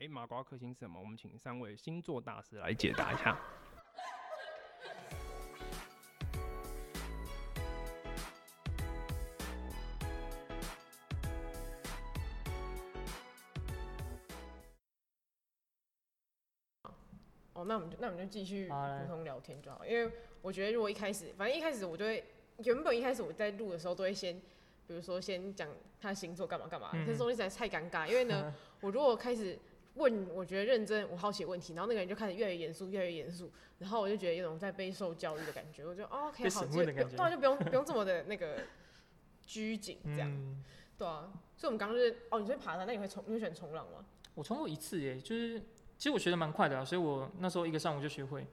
哎，麻瓜克星是什么？我们请三位星座大师来解答一下。哦，那我们就那我们就继续普通聊天就好，因为我觉得如果一开始，反正一开始我就会，原本一开始我在录的时候都会先，比如说先讲他星座干嘛干嘛，嗯、可是东西实在太尴尬，因为呢，我如果开始问我觉得认真我好奇的问题，然后那个人就开始越来越严肃，越来越严肃，然后我就觉得有种在备受教育的感觉，我就哦，OK，好，当然就不用不用这么的那个拘谨这样，嗯、对啊，所以我们刚刚就是哦，你会爬山，那你会冲，你会选冲浪吗？我冲过一次耶，就是。其实我学的蛮快的啊，所以我那时候一个上午就学会。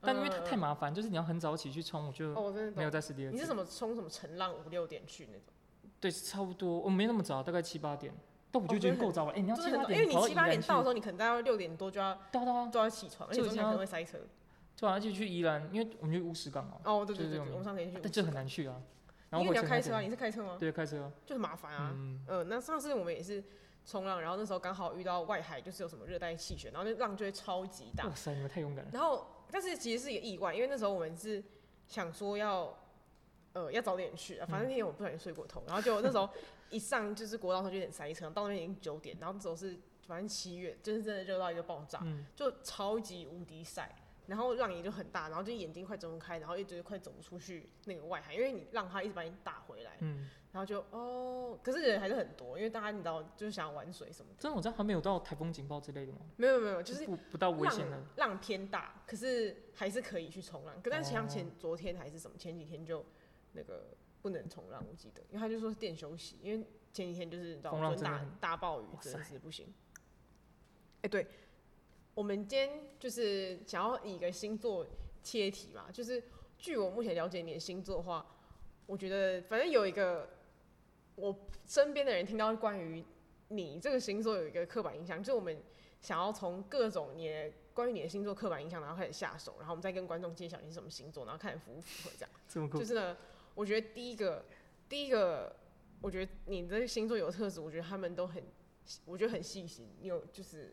但因为它太麻烦，就是你要很早起去冲，我就没有再试第二次。你是怎么冲什么晨浪五六点去那种？对，差不多。我没那么早，大概七八点。但我就觉得够早了。哎，你要七八点，因为你七八点到的时候，你可能大概六点多就要到到都要起床，而且中间可能会塞车。对啊，而且去宜兰，因为我们去乌石港啊。哦，对对对，我们上次去。但这很难去啊。因为你要开车啊，你是开车吗？对，开车。就很麻烦啊。嗯。那上次我们也是。冲浪，然后那时候刚好遇到外海，就是有什么热带气旋，然后那浪就会超级大。哇塞，你们太勇敢了。然后，但是其实是一个意外，因为那时候我们是想说要，呃，要早点去啊，反正那天我不小心睡过头，嗯、然后就那时候一上就是国道上就有点塞车，到那边已经九点，然后走是反正七月，就是真的热到一个爆炸，嗯、就超级无敌晒，然后浪也就很大，然后就眼睛快睁不开，然后一直快走不出去那个外海，因为你浪它一直把你打回来。嗯。然后就哦，可是人还是很多，因为大家你知道，就是想要玩水什么的。真的，我知道还没有到台风警报之类的吗？没有没有，就是不不到危险的浪，偏大，可是还是可以去冲浪。可但像前昨天还是什么前几天就那个不能冲浪，我记得，因为他就说是店休息，因为前几天就是你知道，大大暴雨真的是不行。哎塞，对，我们今天就是想要以一个星座切题嘛，就是据我目前了解你的星座的话，我觉得反正有一个。我身边的人听到关于你这个星座有一个刻板印象，就是我们想要从各种你的关于你的星座刻板印象，然后开始下手，然后我们再跟观众揭晓你是什么星座，然后看符不符合这样。这么酷。就是呢，我觉得第一个，第一个，我觉得你的星座有特质，我觉得他们都很，我觉得很细心。你有就是，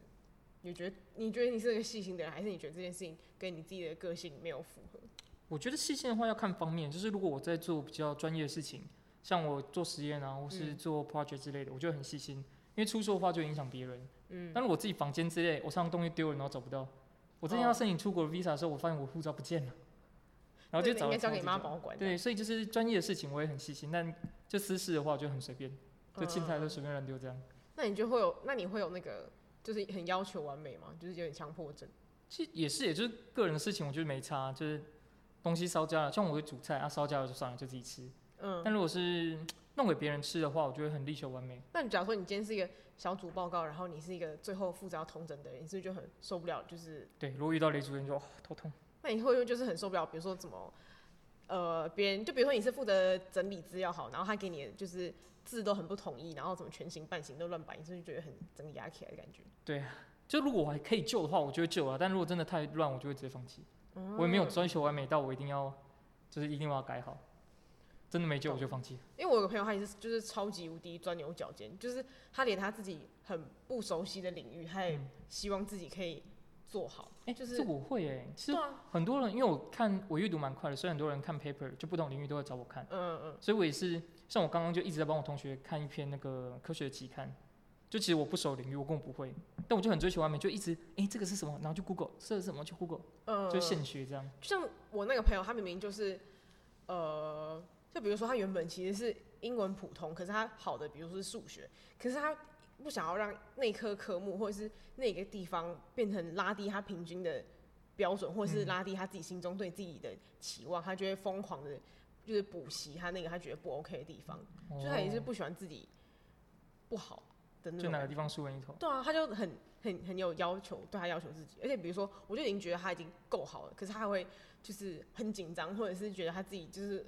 你觉得你觉得你是一个细心的人，还是你觉得这件事情跟你自己的个性没有符合？我觉得细心的话要看方面，就是如果我在做比较专业的事情。像我做实验啊，或是做 project 之类的，嗯、我就很细心，因为出错的话就影响别人。嗯。但是我自己房间之类，我常常东西丢了，然后找不到。我之前要申请出国的 visa 的时候，我发现我护照不见了，然后就找。应该交给妈保管。对，所以就是专业的事情我也很细心，但就私事的话我就很随便，就青菜都随便乱丢这样、嗯。那你就会有，那你会有那个，就是很要求完美吗？就是有点强迫症。其实也是，也就是个人的事情，我觉得没差，就是东西烧焦了，像我会煮菜啊，烧焦了就算了，就自己吃。嗯，但如果是弄给别人吃的话，我觉得很力求完美。那你假如说你今天是一个小组报告，然后你是一个最后负责要统整的人，你是不是就很受不了？就是对，如果遇到雷主任就头痛。那你会不会就是很受不了？比如说怎么，呃，别人就比如说你是负责整理资料好，然后他给你就是字都很不统一，然后怎么全形半形都乱摆，你是不是觉得很整理压起来的感觉？对啊，就如果我还可以救的话，我就会救啊。但如果真的太乱，我就会直接放弃。嗯，我也没有追求完美到我一定要，就是一定要改好。真的没救我就放弃。因为我有个朋友，他也是就是超级无敌钻牛角尖，就是他连他自己很不熟悉的领域，他也希望自己可以做好。哎、嗯，就是这我会哎、欸，其实很多人因为我看我阅读蛮快的，所以很多人看 paper 就不同领域都会找我看。嗯嗯嗯。所以我也是，像我刚刚就一直在帮我同学看一篇那个科学期刊，就其实我不熟领域，我根本不会，但我就很追求完美，就一直哎、欸、这个是什么，然后就 Google，这是什么就 Google，嗯，就现学这样。就像我那个朋友，他明明就是呃。就比如说，他原本其实是英文普通，可是他好的，比如说是数学，可是他不想要让那科科目或者是那个地方变成拉低他平均的标准，或者是拉低他自己心中对自己的期望，他就会疯狂的，就是补习他那个他觉得不 OK 的地方，哦、就他也是不喜欢自己不好的那种。就哪个地方输人一头？对啊，他就很很很有要求，对他要求自己，而且比如说，我就已经觉得他已经够好了，可是他还会就是很紧张，或者是觉得他自己就是。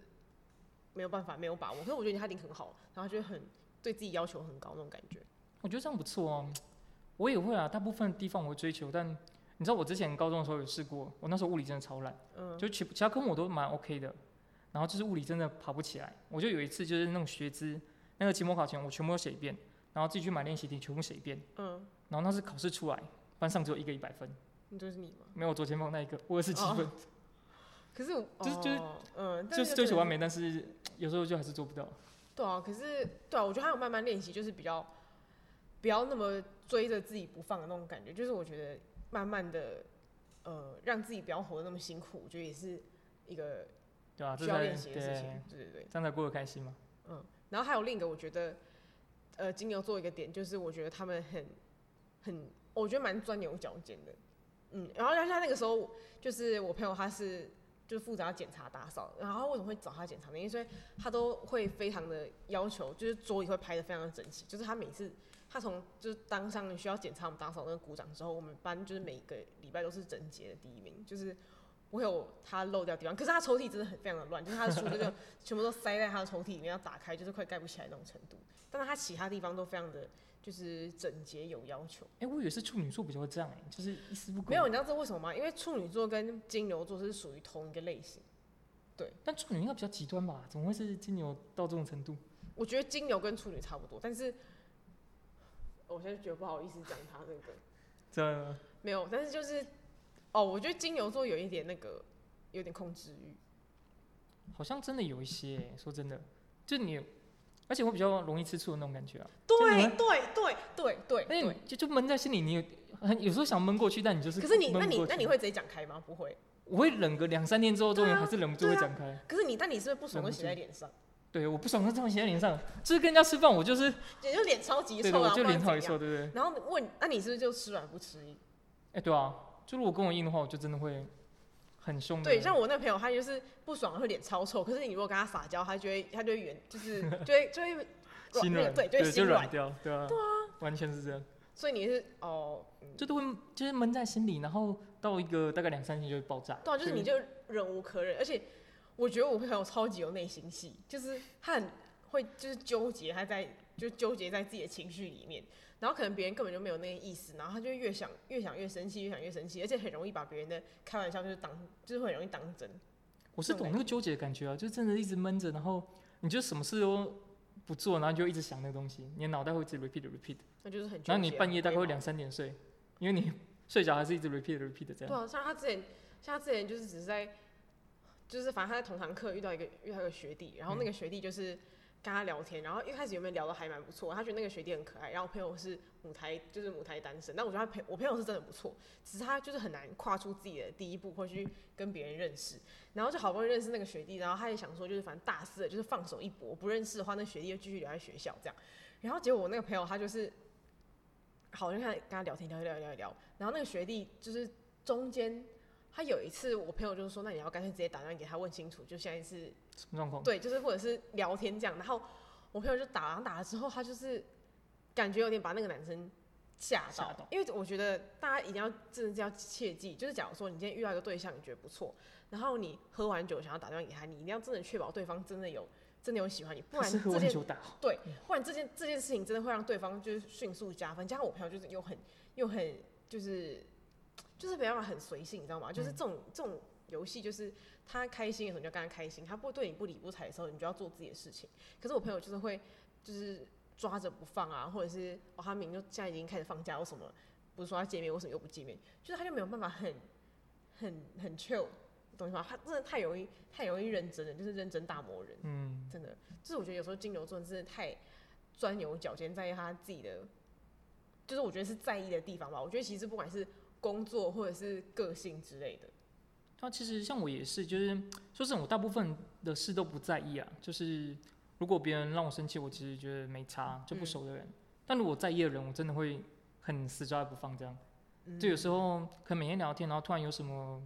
没有办法，没有把握。可是我觉得他已经很好，然后就很对自己要求很高那种感觉。我觉得这样不错哦。我也会啊，大部分地方我会追求，但你知道我之前高中的时候有试过，我那时候物理真的超烂，嗯，就其其他科目我都蛮 OK 的，然后就是物理真的爬不起来。我就有一次就是那种学资，那个期末考前我全部都写一遍，然后自己去买练习题全部写一遍，嗯，然后那是考试出来，班上只有一个一百分。你就是你吗？没有，我左前方那一个，我也是七分。哦、可是我 就是就是嗯，就是追求完美，但是有时候就还是做不到。对啊，可是对啊，我觉得还有慢慢练习，就是比较不要那么追着自己不放的那种感觉。就是我觉得慢慢的呃，让自己不要活得那么辛苦，我觉得也是一个对啊需要练习的事情。对对对，这样才过得开心嘛。嗯，然后还有另一个，我觉得呃，金牛座一个点就是，我觉得他们很很，我觉得蛮钻牛角尖的。嗯，然后像他那个时候，就是我朋友他是就是负责要检查打扫，然后为什么会找他检查呢？因为他都会非常的要求，就是桌椅会排的非常的整齐。就是他每次他从就是当上需要检查我们打扫那个鼓掌之后，我们班就是每个礼拜都是整洁的第一名，就是不会有他漏掉的地方。可是他抽屉真的很非常的乱，就是他的书就全部都塞在他的抽屉里面，要打开就是快盖不起来那种程度。但是他其他地方都非常的。就是整洁有要求。哎、欸，我以为是处女座比较会这样，哎，就是一丝不苟。没有，你知道这为什么吗？因为处女座跟金牛座是属于同一个类型。对。但处女应该比较极端吧？怎么会是金牛到这种程度？我觉得金牛跟处女差不多，但是我现在觉得不好意思讲他那个。这样。没有，但是就是哦，我觉得金牛座有一点那个，有点控制欲。好像真的有一些，说真的，就你。而且会比较容易吃醋的那种感觉啊！对对对对对，那你就就闷在心里，你有很有时候想闷过去，但你就是可是你那你那你会直接讲开吗？不会，我会忍个两三天之后，终于还是忍不住会讲开。可是你，但你是不是不爽会写在脸上？对，我不爽会这么写在脸上，就是跟人家吃饭，我就是也就脸超级臭，对，我就脸超级臭，对不对？然后问，那你是不是就吃软不吃硬？哎，对啊，就如果跟我硬的话，我就真的会。很凶。对，像我那朋友，他就是不爽会脸超臭，可是你如果跟他撒娇，他就会他就会圆，就是 就会就会心软，对，就会心软掉，对啊，对啊，完全是这样。所以你是哦，就都会就是闷在心里，然后到一个大概两三天就会爆炸。对啊，就是你就忍无可忍，而且我觉得我朋友超级有内心戏，就是他很会就是纠结，他在就纠结在自己的情绪里面。然后可能别人根本就没有那个意思，然后他就越想越想越生气，越想越生气，而且很容易把别人的开玩笑就是当，就是很容易当真。我是懂那个纠结的感觉啊，就真的一直闷着，然后你就什么事都不做，然后就一直想那个东西，你的脑袋会一直 repeat repeat。那就是很。然后你半夜大概会两三点睡，因为你睡着还是一直 repeat repeat 这样。对啊，像他之前，像他之前就是只是在，就是反正他在同堂课遇到一个遇到一个学弟，然后那个学弟就是。嗯跟他聊天，然后一开始有没有聊的还蛮不错，他觉得那个学弟很可爱，然后我朋友是母胎，就是母胎单身，但我觉得他朋我朋友是真的不错，只是他就是很难跨出自己的第一步，或去跟别人认识，然后就好不容易认识那个学弟，然后他也想说就是反正大四了就是放手一搏，不认识的话那学弟就继续留在学校这样，然后结果我那个朋友他就是，好像跟他跟他聊天聊一聊聊一聊，然后那个学弟就是中间。他有一次，我朋友就是说，那你要干脆直接打电话给他问清楚，就现在是什么状况？对，就是或者是聊天这样。然后我朋友就打然后打了之后，他就是感觉有点把那个男生吓到，到因为我觉得大家一定要真的是要切记，就是假如说你今天遇到一个对象，你觉得不错，然后你喝完酒想要打电话给他，你一定要真的确保对方真的有真的有喜欢你，不然这件对，不然这件这件事情真的会让对方就是迅速加分。加上我朋友就是又很又很就是。就是没办法很随性，你知道吗？就是这种、嗯、这种游戏，就是他开心的时候你就跟他开心，他不对你不理不睬的时候，你就要做自己的事情。可是我朋友就是会，就是抓着不放啊，或者是哦，他明明就现在已经开始放假，为什么不是说要见面，为什么又不见面？就是他就没有办法很很很 chill，懂吗？他真的太容易太容易认真了，就是认真大魔人。嗯，真的，就是我觉得有时候金牛座真的太钻牛角尖，在意他自己的，就是我觉得是在意的地方吧。我觉得其实不管是。工作或者是个性之类的，他其实像我也是，就是说真的，我大部分的事都不在意啊。就是如果别人让我生气，我其实觉得没差，就不熟的人。嗯、但如果在意的人，我真的会很死抓不放这样。嗯、就有时候可能每天聊天，然后突然有什么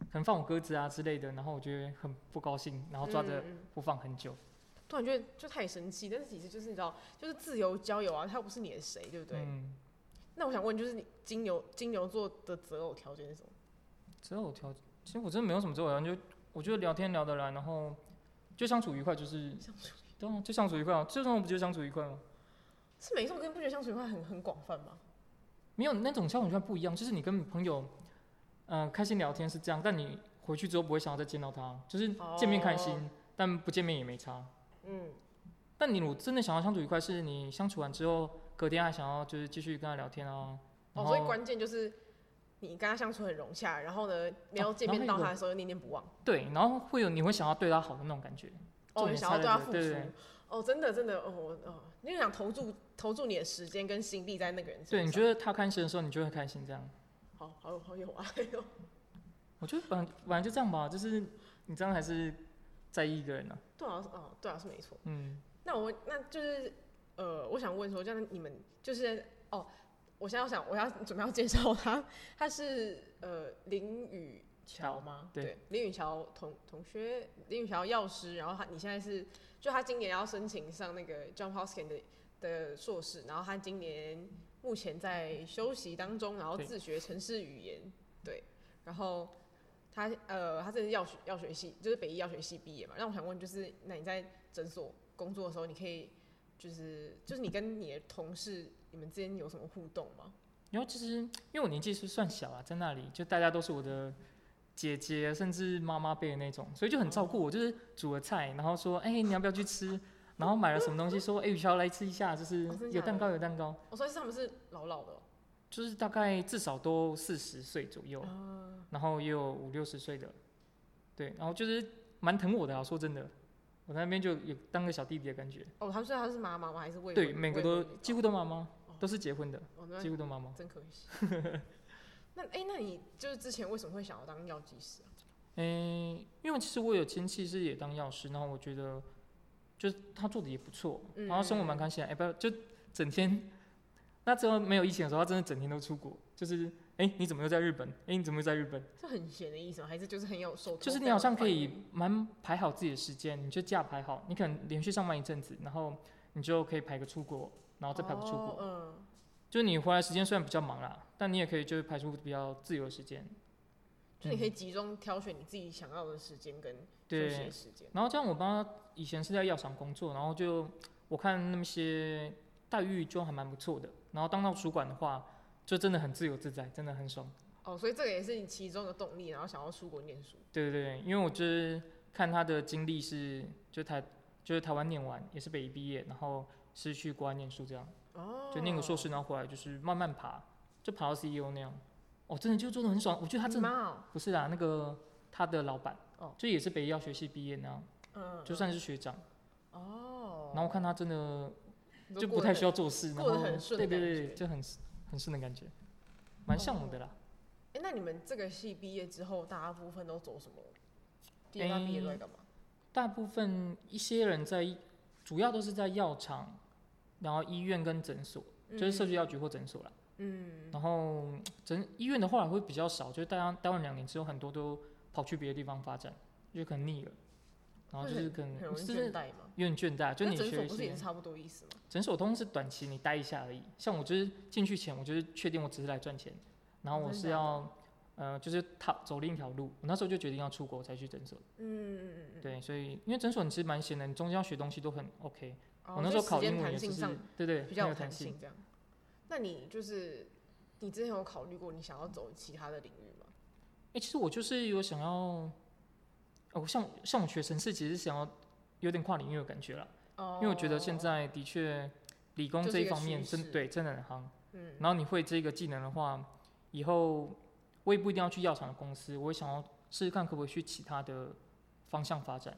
可能放我鸽子啊之类的，然后我觉得很不高兴，然后抓着不放很久。嗯、突然觉得就太生气，但是其实就是你知道，就是自由交友啊，他又不是你的谁，对不对？嗯那我想问，就是你金牛金牛座的择偶条件是什么？择偶条件，其实我真的没有什么择偶条件，就我觉得聊天聊得来，然后就相处愉快，就是相处，对啊，就相处愉快啊，最重要不就相处愉快吗？是没错，跟不觉得相处愉快很很广泛吗？没有那种相处愉快不一样，就是你跟朋友嗯、呃、开心聊天是这样，但你回去之后不会想要再见到他，就是见面开心，哦、但不见面也没差。嗯，但你如果真的想要相处愉快，是你相处完之后，隔天还想要就是继续跟他聊天啊。哦，所以关键就是你跟他相处很融洽，然后呢，没有见面到他的时候又念念不忘。对，然后会有你会想要对他好的那种感觉。哦，你想要对他付出。哦，真的真的哦哦，你就想投注投注你的时间跟心力在那个人身上。对，你觉得他开心的时候，你就会开心，这样。好好好有爱哦。我觉得反反正就这样吧，就是你这样还是在意一个人呢、啊。对啊，哦，对啊，是没错。嗯。那我那就是呃，我想问说，这样你们就是哦，我现在要想我要准备要介绍他，他是呃林宇乔吗？对，林宇乔同同学，林宇乔药师，然后他你现在是。就他今年要申请上那个 John Hopkins 的的硕士，然后他今年目前在休息当中，然后自学城市语言，对，对，然后他呃，他这是药学药学系，就是北医药学系毕业嘛。那我想问，就是那你在诊所工作的时候，你可以就是就是你跟你的同事，你们之间有什么互动吗？然后其实因为我年纪是算小啊，在那里就大家都是我的。姐姐甚至妈妈辈的那种，所以就很照顾我，就是煮了菜，然后说，哎、欸，你要不要去吃？然后买了什么东西，说，哎、欸，宇乔来吃一下，就是有蛋糕，有蛋糕。我说是他们是老老的，就是大概至少都四十岁左右，然后也有五六十岁的，对，然后就是蛮疼我的啊，说真的，我在那边就有当个小弟弟的感觉。哦，他们说他是妈妈吗？还是未？对，每个都几乎都妈妈，都是结婚的，几乎都妈妈。真可惜。那哎、欸，那你就是之前为什么会想要当药剂师啊？嗯、欸，因为其实我有亲戚是也当药师，然后我觉得就是他做的也不错，然后生活蛮开心。哎、欸，不就整天，那之后没有疫情的时候，他真的整天都出国，就是哎、欸，你怎么又在日本？哎、欸，你怎么又在日本？是很闲的意思吗？还是就是很有受？就是你好像可以蛮排好自己的时间，你就假排好，你可能连续上班一阵子，然后你就可以排个出国，然后再排个出国。嗯、哦。就你回来时间虽然比较忙啦，但你也可以就是排出比较自由的时间。就你可以集中挑选你自己想要的时间跟休息时间。然后这样，我爸以前是在药厂工作，然后就我看那些待遇就还蛮不错的。然后当到主管的话，就真的很自由自在，真的很爽。哦，所以这个也是你其中的动力，然后想要出国念书。对对对，因为我就是看他的经历是，就台就是台湾念完也是北医毕业，然后是去国外念书这样。哦。就念个硕士，然后回来就是慢慢爬，就爬到 CEO 那样。哦，真的就做的很爽，我觉得他真的不是啦，那个他的老板哦，就也是北医药学系毕业那样，嗯，就算是学长哦。然后我看他真的就不太需要做事，然后对对对，就很很深的感觉，蛮像我的啦。哎，那你们这个系毕业之后，大部分都走什么？第一毕业都在干嘛？大部分一些人在，主要都是在药厂，然后医院跟诊所，就是社区药局或诊所啦。嗯，然后诊医院的话会比较少，就是大家待完两年之后，很多都跑去别的地方发展，就可能腻了，然后就是可能有点倦怠嘛，有点倦怠。就你学不是也是差不多意思吗？诊所通常是短期你待一下而已，像我就是进去前，我就是确定我只是来赚钱，然后我是要呃就是他走另一条路，我那时候就决定要出国才去诊所。嗯嗯嗯对，所以因为诊所你其实蛮闲的，你中间要学东西都很 OK。我那时候考英文也是，对对，比较有弹性这样。那你就是，你之前有考虑过你想要走其他的领域吗？哎、欸，其实我就是有想要，哦，像像我学城市，其实想要有点跨领域的感觉了。哦。因为我觉得现在的确理工这一方面真对真的很夯。嗯。然后你会这个技能的话，以后我也不一定要去药厂的公司，我也想要试试看可不可以去其他的方向发展。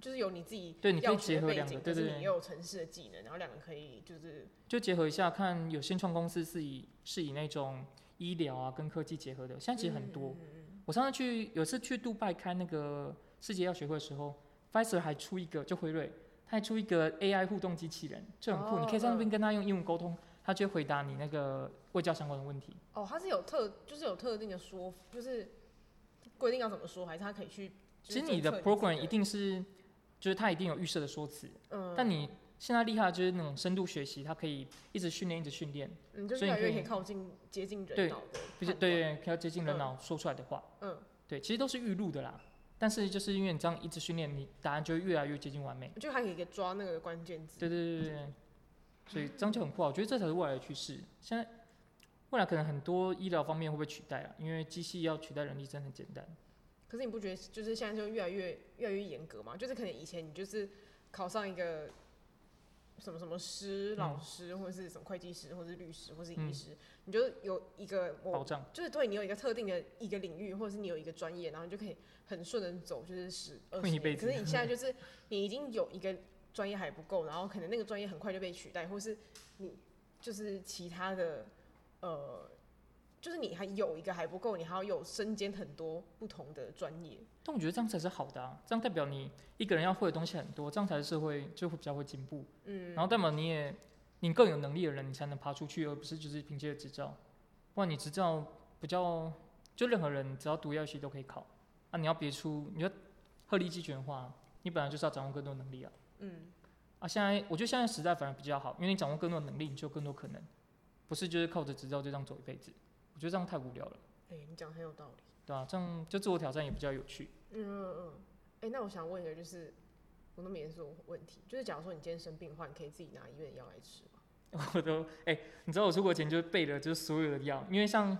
就是有你自己对，你可以结合两个，对对对，你也有城市的技能，然后两个可以就是就结合一下，看有新创公司是以是以那种医疗啊跟科技结合的，现在其实很多。嗯、我上次去有次去杜拜开那个世界药学会的时候，Pfizer 还出一个，就辉瑞，他还出一个 AI 互动机器人，就很酷，哦、你可以在那边跟他用英文沟通，他就会回答你那个卫教相关的问题。哦，他是有特就是有特定的说，就是规定要怎么说，还是他可以去？其实你的 program 一定是。就是他一定有预设的说辞，嗯，但你现在厉害的就是那种深度学习，它可以一直训练，一直训练，嗯，就越来越可以靠近接近人脑的，对，对对，可以接近人脑说出来的话，嗯，对，其实都是预录的啦，但是就是因为你这样一直训练，你答案就会越来越接近完美，就还可以抓那个关键字，对对对对对，所以这样就很酷啊，我觉得这才是未来的趋势。现在未来可能很多医疗方面会被取代啊，因为机器要取代人力真的很简单。可是你不觉得就是现在就越来越越来越严格吗？就是可能以前你就是考上一个什么什么师、老师，或者是什么会计师，或者是律师，或者是医师，你就有一个保障，就是对你有一个特定的一个领域，或者是你有一个专业，然后你就可以很顺的走，就是十二十年。可是 你现在就是你已经有一个专业还不够，然后可能那个专业很快就被取代，或是你就是其他的呃。就是你还有一个还不够，你还要有身兼很多不同的专业。但我觉得这样才是好的啊，这样代表你一个人要会的东西很多，这样才是社会就会比较会进步。嗯，然后代表你也你更有能力的人，你才能爬出去，而不是就是凭借执照。不然你执照比较，就任何人只要读药系都可以考啊。你要别出，你要鹤立鸡群的话，你本来就是要掌握更多能力啊。嗯，啊，现在我觉得现在时代反而比较好，因为你掌握更多能力，你就有更多可能，不是就是靠着执照就这样走一辈子。我觉得这样太无聊了。哎、欸，你讲很有道理。对啊，这样就自我挑战也比较有趣。嗯嗯嗯。哎、欸，那我想问一个，就是我那么严肃的问题，就是假如说你今天生病的话，你可以自己拿医院的药来吃吗？我都哎、欸，你知道我出国前就备了就是所有的药，因为像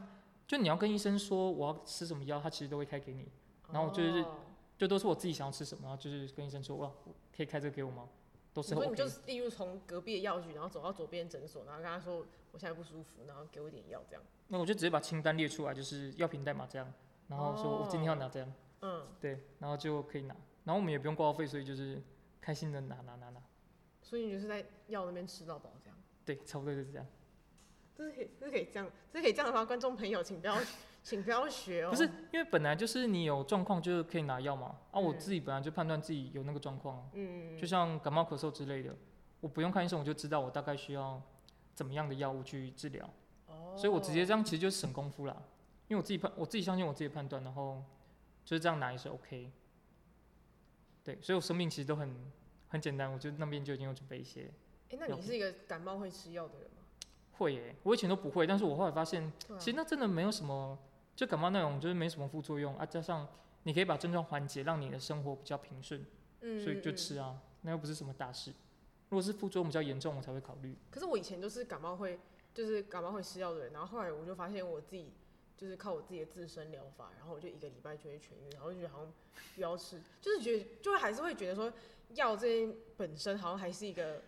就你要跟医生说我要吃什么药，他其实都会开给你。然后就是、哦、就都是我自己想要吃什么，然后就是跟医生说哇，可以开这个给我吗？都是、OK。所以你就是例如从隔壁的药局，然后走到左边诊所，然后跟他说我现在不舒服，然后给我一点药这样。那我就直接把清单列出来，就是药品代码这样，然后说我今天要拿这样，嗯，对，然后就可以拿，然后我们也不用挂号费，所以就是开心的拿拿拿拿。所以你就是在药那边吃到饱这样？对，差不多就是这样。这是可以，这是可以这样，这是可以这样的话，观众朋友请不要，请不要学哦。不是，因为本来就是你有状况就可以拿药嘛，啊，我自己本来就判断自己有那个状况，嗯，就像感冒咳嗽之类的，我不用看医生我就知道我大概需要怎么样的药物去治疗。哦所以，我直接这样其实就是省功夫啦，因为我自己判，我自己相信我自己的判断，然后就是这样拿也是 OK。对，所以我生病其实都很很简单，我就那边就已经有准备一些。哎、欸，那你是一个感冒会吃药的人吗？会耶，我以前都不会，但是我后来发现，其实那真的没有什么，就感冒那种就是没什么副作用啊，加上你可以把症状缓解，让你的生活比较平顺，嗯，所以就吃啊，那又不是什么大事。如果是副作用比较严重，我才会考虑。可是我以前都是感冒会。就是感冒会吃药的人，然后后来我就发现我自己就是靠我自己的自身疗法，然后我就一个礼拜就会痊愈，然后就觉得好像不要吃，就是觉得就会还是会觉得说药这本身好像还是一个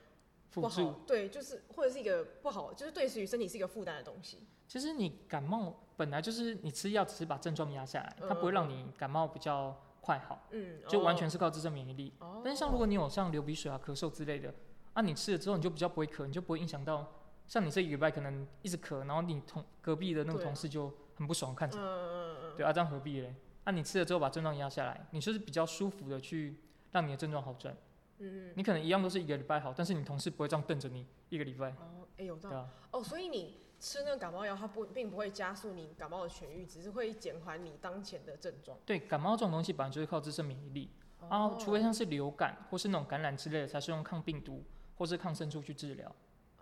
不好，对，就是或者是一个不好，就是对于身体是一个负担的东西。其实你感冒本来就是你吃药只是把症状压下来，它不会让你感冒比较快好，嗯，就完全是靠自身免疫力。哦，但是像如果你有像流鼻水啊、咳嗽之类的，啊，你吃了之后你就比较不会咳，你就不会影响到。像你这一礼拜可能一直咳，然后你同隔壁的那个同事就很不爽，看着，对啊，这样何必嘞？那、啊、你吃了之后把症状压下来，你就是比较舒服的去让你的症状好转。嗯嗯。你可能一样都是一个礼拜好，但是你同事不会这样瞪着你一个礼拜。哦，哎、欸、有道理。啊、哦，所以你吃那个感冒药，它不并不会加速你感冒的痊愈，只是会减缓你当前的症状。对，感冒这种东西本来就是靠自身免疫力，哦、然后除非像是流感或是那种感染之类的，才是用抗病毒或是抗生素去治疗。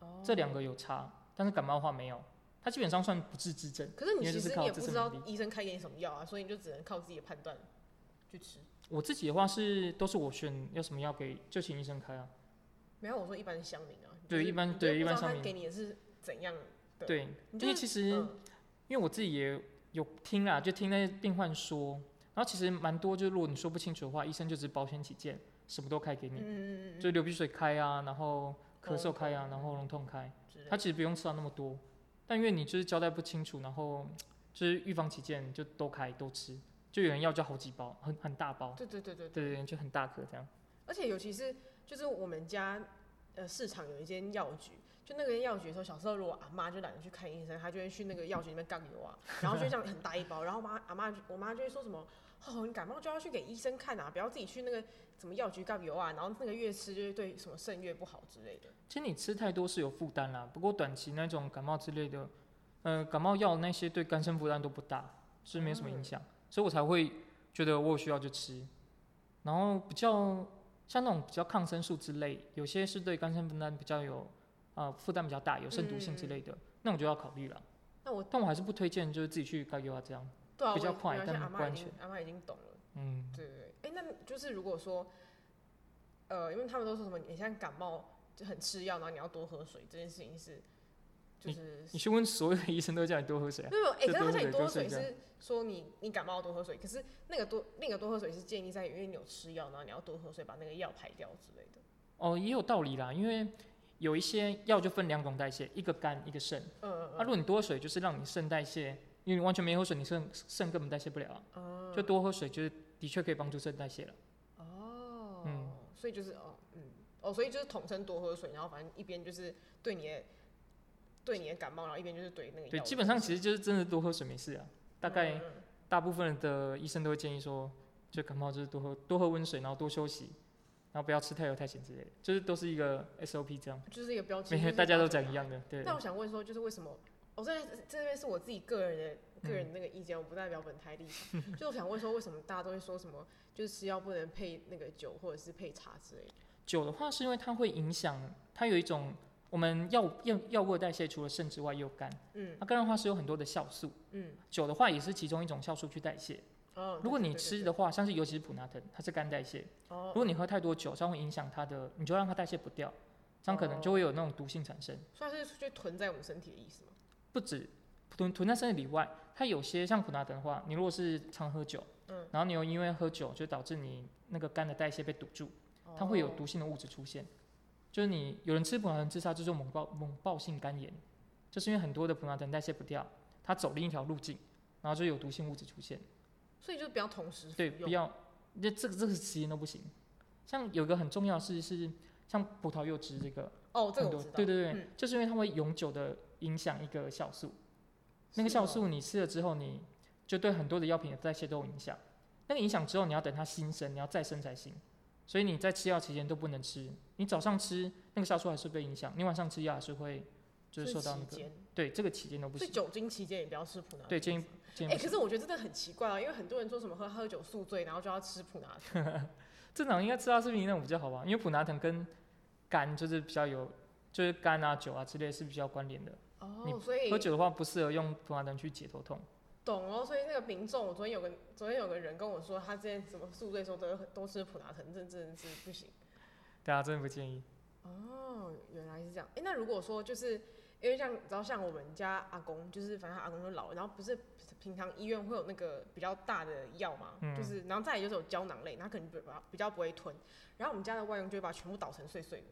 哦这两个有差，但是感冒的话没有，它基本上算不治之症。可是你其实你也不知道医生开给你什么药啊，所以你就只能靠自己的判断去吃。我自己的话是都是我选要什么药给就请医生开啊。没有，我说一般乡民啊。对，一般对一般乡民。给你的是怎样的？对，因为其实、嗯、因为我自己也有听啊，就听那些病患说，然后其实蛮多，就是如果你说不清楚的话，医生就只是保险起见，什么都开给你，就流鼻水开啊，然后。咳嗽开啊，然后喉咙痛开，他其实不用吃到那么多，但因为你就是交代不清楚，然后就是预防起见，就都开都吃，就有人要就好几包，很很大包，对对对对对对，就很大颗这样。而且尤其是就是我们家呃市场有一间药局，就那个药局的时候，小时候如果阿妈就懒得去看医生，她就会去那个药局里面杠油啊，然后就这样很大一包，然后妈阿妈我妈就会说什么，哦你感冒就要去给医生看啊，不要自己去那个。什么药局杠油啊，然后那个越吃就是对什么肾越不好之类的。其实你吃太多是有负担啦，不过短期那种感冒之类的，呃，感冒药那些对肝肾负担都不大，是没什么影响，嗯、所以我才会觉得我有需要就吃。然后比较像那种比较抗生素之类，有些是对肝肾负担比较有，呃，负担比较大，有肾毒性之类的，嗯、那我就要考虑了。那我但我还是不推荐，就是自己去杠油啊这样，对啊、比较快，但不安全。阿妈已经懂了。嗯，对对对，哎、欸，那就是如果说，呃，因为他们都说什么，你现在感冒就很吃药，然后你要多喝水，这件事情是，就是你去问所有的医生都叫你多喝水啊？没有，哎、欸，可是他叫你多喝水是说你你感冒要多喝水，可是那个多那个多喝水是建议在因为你有吃药，然后你要多喝水把那个药排掉之类的。哦，也有道理啦，因为有一些药就分两种代谢，一个肝，一个肾。嗯嗯。那、啊、如果你多喝水，就是让你肾代谢，因为你完全没喝水，你肾肾根本代谢不了啊。嗯、就多喝水，就是的确可以帮助肾代谢了。哦。嗯。所以就是哦，嗯，哦，所以就是统称多喝水，然后反正一边就是对你的对你的感冒，然后一边就是怼那个。对，基本上其实就是真的多喝水没事啊。大概大部分的医生都会建议说，就感冒就是多喝多喝温水，然后多休息。然后不要吃太油太咸之类的，就是都是一个 SOP 这样，就是一个标签，每天大家都讲一样的。对。但我想问说，就是为什么？我在这边是我自己个人的个人那个意见，我不代表本台立场。就我想问说，为什么大家都会说什么，就是吃药不能配那个酒或者是配茶之类的？酒的话，是因为它会影响，它有一种我们药药药物代谢，除了肾之外，也有肝。嗯。那肝的话是有很多的酵素。嗯。酒的话也是其中一种酵素去代谢。哦，如果你吃的话，像是尤其是普拿疼，它是肝代谢。哦。如果你喝太多酒，这样会影响它的，你就让它代谢不掉，这样可能就会有那种毒性产生。所以它是就囤在我们身体的意思吗？不止囤囤在身体里外，它有些像普拿疼的话，你如果是常喝酒，嗯，然后你又因为喝酒就导致你那个肝的代谢被堵住，它会有毒性的物质出现。就是你有人吃葡萄糖自杀，就是猛暴猛暴性肝炎，就是因为很多的葡萄糖代谢不掉，它走另一条路径，然后就有毒性物质出现。所以就不要同时对，不要，这这个这个时间都不行。像有个很重要的事是，像葡萄柚汁这个，哦，这个我知道，对对对，嗯、就是因为它会永久的影响一个酵素，那个酵素你吃了之后，你就对很多的药品的代谢都有影响。那个影响之后，你要等它新生，你要再生才行。所以你在吃药期间都不能吃，你早上吃那个酵素还是被影响，你晚上吃药还是会就是受到那个，对，这个期间都不行。所以酒精期间也不要吃普拿。对，建议建议。哎、欸，可是我觉得真的很奇怪啊，因为很多人说什么喝喝酒宿醉，然后就要吃普拿疼。正常应该吃阿司匹林那种比较好吧？因为普拿疼跟肝就是比较有，就是肝啊酒啊之类是比较关联的。哦，所以喝酒的话不适合用普拿疼去解头痛。懂哦，所以那个民众，我昨天有个昨天有个人跟我说，他之前什么宿醉的时候都都吃普拿疼，这真的是不行。大家真的不建议。哦，原来是这样。哎、欸，那如果说就是因为像你知道像我们家阿公，就是反正阿公就老了，然后不是。平常医院会有那个比较大的药嘛，嗯、就是然后再来就是有胶囊类，他可能比较比较不会吞。然后我们家的外佣就会把全部捣成碎碎的。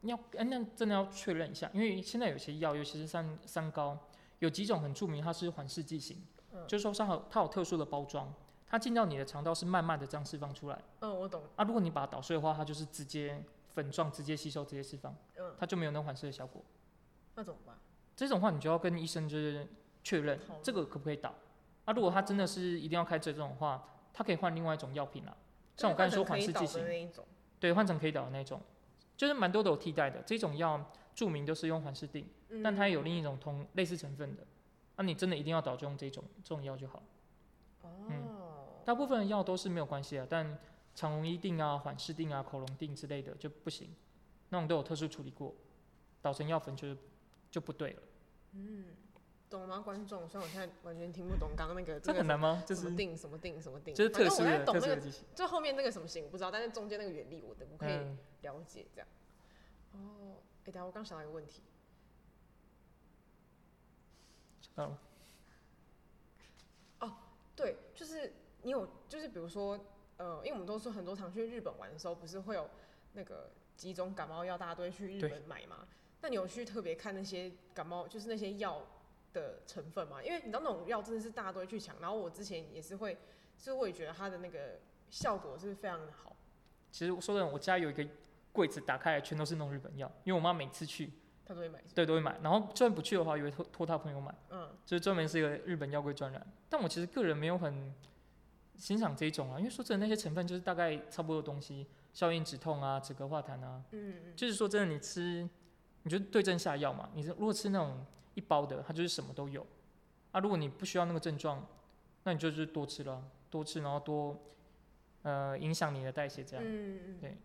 你要哎，那真的要确认一下，因为现在有些药，尤其是三三高，有几种很著名，它是缓释剂型，嗯、就是说它有它有特殊的包装，它进到你的肠道是慢慢的这样释放出来。嗯，我懂。啊，如果你把它捣碎的话，它就是直接粉状，直接吸收，直接释放。嗯，它就没有那缓释的效果。那怎么办？这种话你就要跟医生就是。确认这个可不可以倒？啊，如果他真的是一定要开这种的话，他可以换另外一种药品啦。像我刚才说缓释剂型，对，换成可以倒的那种，就是蛮多都有替代的。这种药著名都是用缓释定，嗯、但它也有另一种同类似成分的。那、啊、你真的一定要倒就用这种这种药就好。哦、嗯，大部分的药都是没有关系的，但肠溶衣定啊、缓释定啊、口溶定之类的就不行，那种都有特殊处理过，倒成药粉就是就不对了。嗯。懂吗，观众？虽然我现在完全听不懂刚刚那个，这 很难吗？就是什么定什么定什么定，就是特殊的懂那个，特殊的就后面那个什么型我不知道，但是中间那个原理我我可以了解这样。嗯、哦，哎、欸，等下我刚想到一个问题。哦。哦，对，就是你有，就是比如说，呃，因为我们都说很多常去日本玩的时候，不是会有那个几种感冒药，大家都会去日本买嘛？那你有去特别看那些感冒，就是那些药的成分吗？因为你知道那种药真的是大家都会去抢，然后我之前也是会，就是我也觉得它的那个效果是非常的好。其实我说的，我家有一个柜子，打开来全都是那种日本药，因为我妈每次去，她都会买，对，都会买。然后就算不去的话，也会托托他朋友买，嗯，就是专门是一个日本药柜专栏。但我其实个人没有很欣赏这一种啊，因为说真的，那些成分就是大概差不多的东西，消炎止痛啊，止咳化痰啊，嗯嗯，就是说真的，你吃。你就对症下药嘛。你如果吃那种一包的，它就是什么都有。啊，如果你不需要那个症状，那你就是多吃了，多吃，然后多呃影响你的代谢这样。嗯嗯对。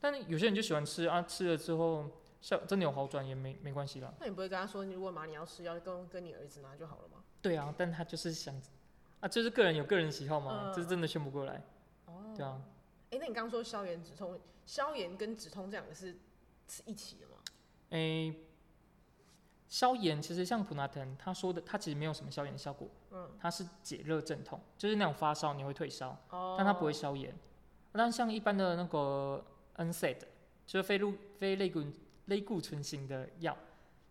但有些人就喜欢吃啊，吃了之后效真的有好转也没没关系啦。那你不会跟他说，你如果妈你要吃药，跟跟你儿子拿就好了吗？对啊，但他就是想啊，就是个人有个人喜好嘛，这、嗯、是真的劝不过来。哦。对啊。哎、欸，那你刚刚说消炎止痛，消炎跟止痛这两个是是一起的吗？哎、欸，消炎其实像普拿疼，他说的他其实没有什么消炎效果，嗯，它是解热镇痛，就是那种发烧你会退烧，哦，但它不会消炎。但像一般的那个 NSAID，就是非路非类固类固醇型的药，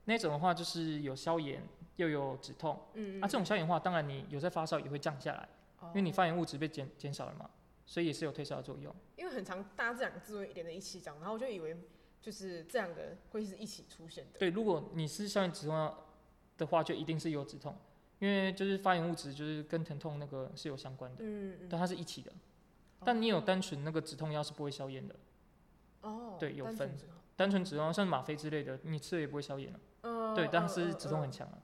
那种的话就是有消炎又有止痛。嗯，嗯。啊，这种消炎的话，当然你有在发烧也会降下来，哦、因为你发炎物质被减减少了嘛，所以也是有退烧的作用。因为很常大家这两个字会连在一起讲，然后我就以为就是这两个会是一起出现的。对，如果你是消炎止痛药的话，就一定是有止痛，因为就是发炎物质就是跟疼痛那个是有相关的。嗯嗯。但它是一起的，但你有单纯那个止痛药是不会消炎的。哦。对，有分。单纯止痛像吗啡之类的，你吃了也不会消炎了。嗯。对，但是止痛很强啊。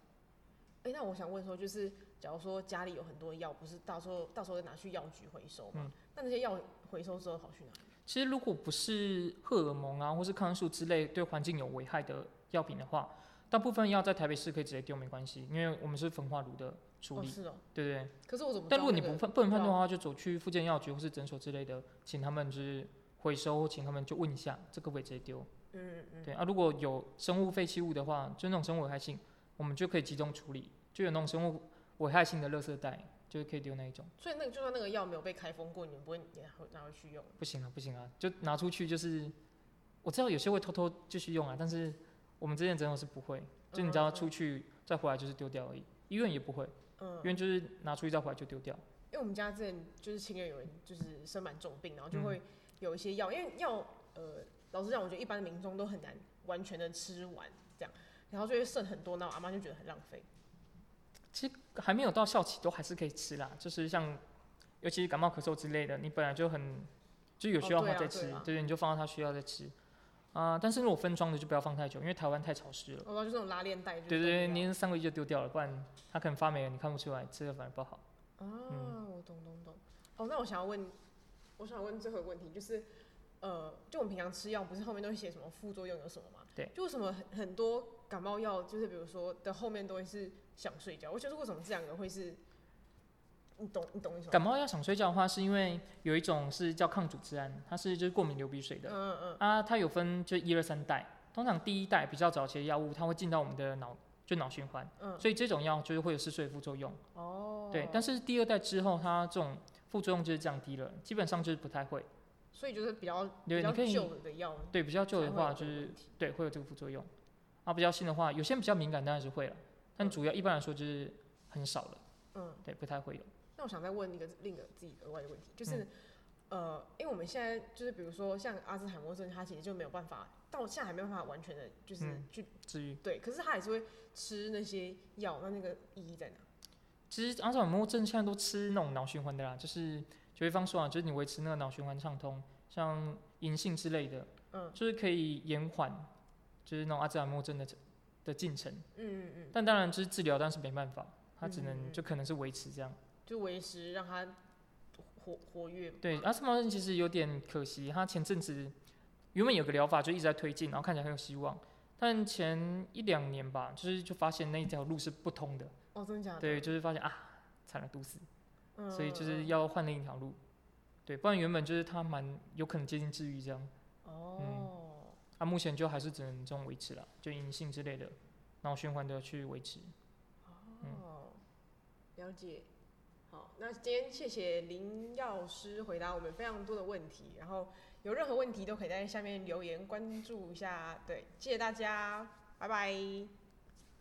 哎、欸，那我想问说，就是假如说家里有很多药，不是到时候到时候拿去药局回收吗？嗯。那那些药回收之后跑去哪里？其实如果不是荷尔蒙啊，或是抗生素之类对环境有危害的药品的话，大部分药在台北市可以直接丢没关系，因为我们是焚化炉的处理。哦，是哦。对对对。可是我怎么？但如果你不判不能判断的话，就走去附近药局或是诊所之类的，请他们就是回收，请他们就问一下，这个可以直接丢。嗯嗯，对啊，如果有生物废弃物的话，就那种生物危害性，我们就可以集中处理。就有那种生物危害性的垃圾袋，就是可以丢那一种。所以那个就算那个药没有被开封过，你们不会拿回拿回去用？不行啊，不行啊，就拿出去就是，我知道有些会偷偷继续用啊，但是我们之前真的是不会，就你只要出去再回来就是丢掉而已。医院也不会，嗯，医院就是拿出去再回来就丢掉。因为我们家之前就是亲人有人就是生蛮重病，然后就会有一些药，因为药呃。老实讲，我觉得一般的民众都很难完全的吃完这样，然后就会剩很多，那我阿妈就觉得很浪费。其实还没有到效期都还是可以吃啦，就是像尤其是感冒咳嗽之类的，你本来就很就有需要的话再吃，对，啊对，啊、对，你就放到他需要再吃。啊、呃，但是如果分装的就不要放太久，因为台湾太潮湿了。哦，就这种拉链袋。对对对，你三个月就丢掉了，不然它可能发霉了，你看不出来，吃了反而不好。啊，嗯、我懂懂懂。哦，那我想要问，我想要问最后一个问题就是。呃，就我们平常吃药，不是后面都会写什么副作用有什么吗？对。就为什么很很多感冒药，就是比如说的后面都会是想睡觉？我觉得为什么这两个会是？你懂你懂意思吗？感冒药想睡觉的话，是因为有一种是叫抗组织胺，它是就是过敏流鼻水的。嗯嗯。啊，它有分就一二三代，通常第一代比较早期的药物，它会进到我们的脑就脑循环。嗯。所以这种药就是会有嗜睡副作用。哦。对，但是第二代之后，它这种副作用就是降低了，基本上就是不太会。所以就是比较比较旧的药，对，比较旧的话就是对会有这个副作用，啊，比较新的话，有些人比较敏感当然是会了，但主要一般来说就是很少了，嗯，对，不太会有。那我想再问一个另一个自己额外的问题，就是、嗯、呃，因为我们现在就是比如说像阿兹海默症，它其实就没有办法到现在还没有办法完全的，就是去治愈，对，可是他还是会吃那些药，那那个意义在哪？其实阿兹海默症现在都吃那种脑循环的啦，就是。就比方说啊，就是你维持那个脑循环畅通，像银杏之类的，嗯，就是可以延缓，就是那种阿兹海默症的的进程，嗯嗯嗯。但当然，就是治疗，但是没办法，它只能就可能是维持这样，就维持让它活活跃。对，阿兹海默症其实有点可惜，它前阵子原本有个疗法就一直在推进，然后看起来很有希望，但前一两年吧，就是就发现那一条路是不通的。哦，真的假的？对，就是发现啊，惨了，毒死。所以就是要换另一条路，对，不然原本就是他蛮有可能接近治愈这样。哦。嗯。啊，目前就还是只能这种维持了，就银杏之类的，然后循环的去维持。哦。嗯。了解。好，那今天谢谢林药师回答我们非常多的问题，然后有任何问题都可以在下面留言关注一下。对，谢谢大家，拜拜。